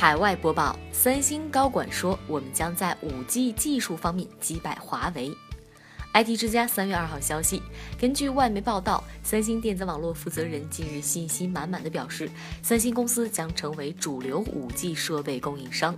海外播报：三星高管说，我们将在 5G 技术方面击败华为。IT 之家三月二号消息，根据外媒报道，三星电子网络负责人近日信心满满的表示，三星公司将成为主流 5G 设备供应商。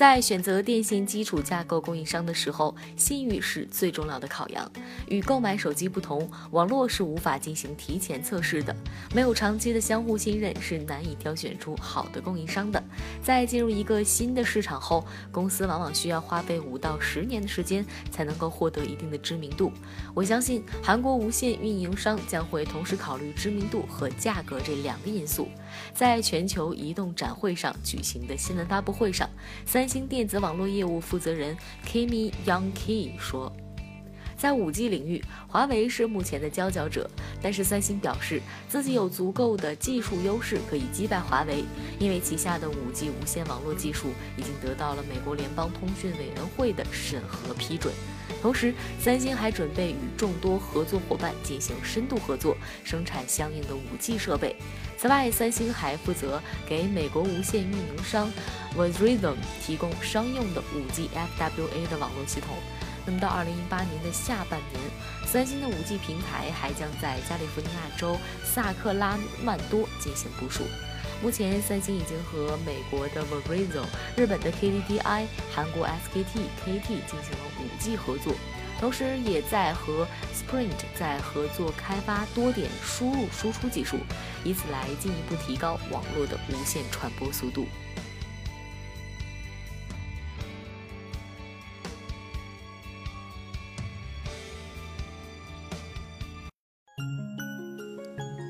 在选择电信基础架构供应商的时候，信誉是最重要的考量。与购买手机不同，网络是无法进行。提前测试的，没有长期的相互信任，是难以挑选出好的供应商的。在进入一个新的市场后，公司往往需要花费五到十年的时间才能够获得一定的知名度。我相信韩国无线运营商将会同时考虑知名度和价格这两个因素。在全球移动展会上举行的新闻发布会上，三新电子网络业务负责人 Kimi Youngki 说，在 5G 领域，华为是目前的佼佼者，但是三星表示自己有足够的技术优势可以击败华为，因为旗下的 5G 无线网络技术已经得到了美国联邦通讯委员会的审核批准。同时，三星还准备与众多合作伙伴进行深度合作，生产相应的 5G 设备。此外，三星还负责给美国无线运营商 Verizon 提供商用的 5G FWA 的网络系统。那么，到2018年的下半年，三星的 5G 平台还将在加利福尼亚州萨克拉曼多进行部署。目前，三星已经和美国的 Verizon、日本的 KDDI、韩国 SKT、KT 进行了 5G 合作，同时也在和 Sprint 在合作开发多点输入输出技术，以此来进一步提高网络的无线传播速度。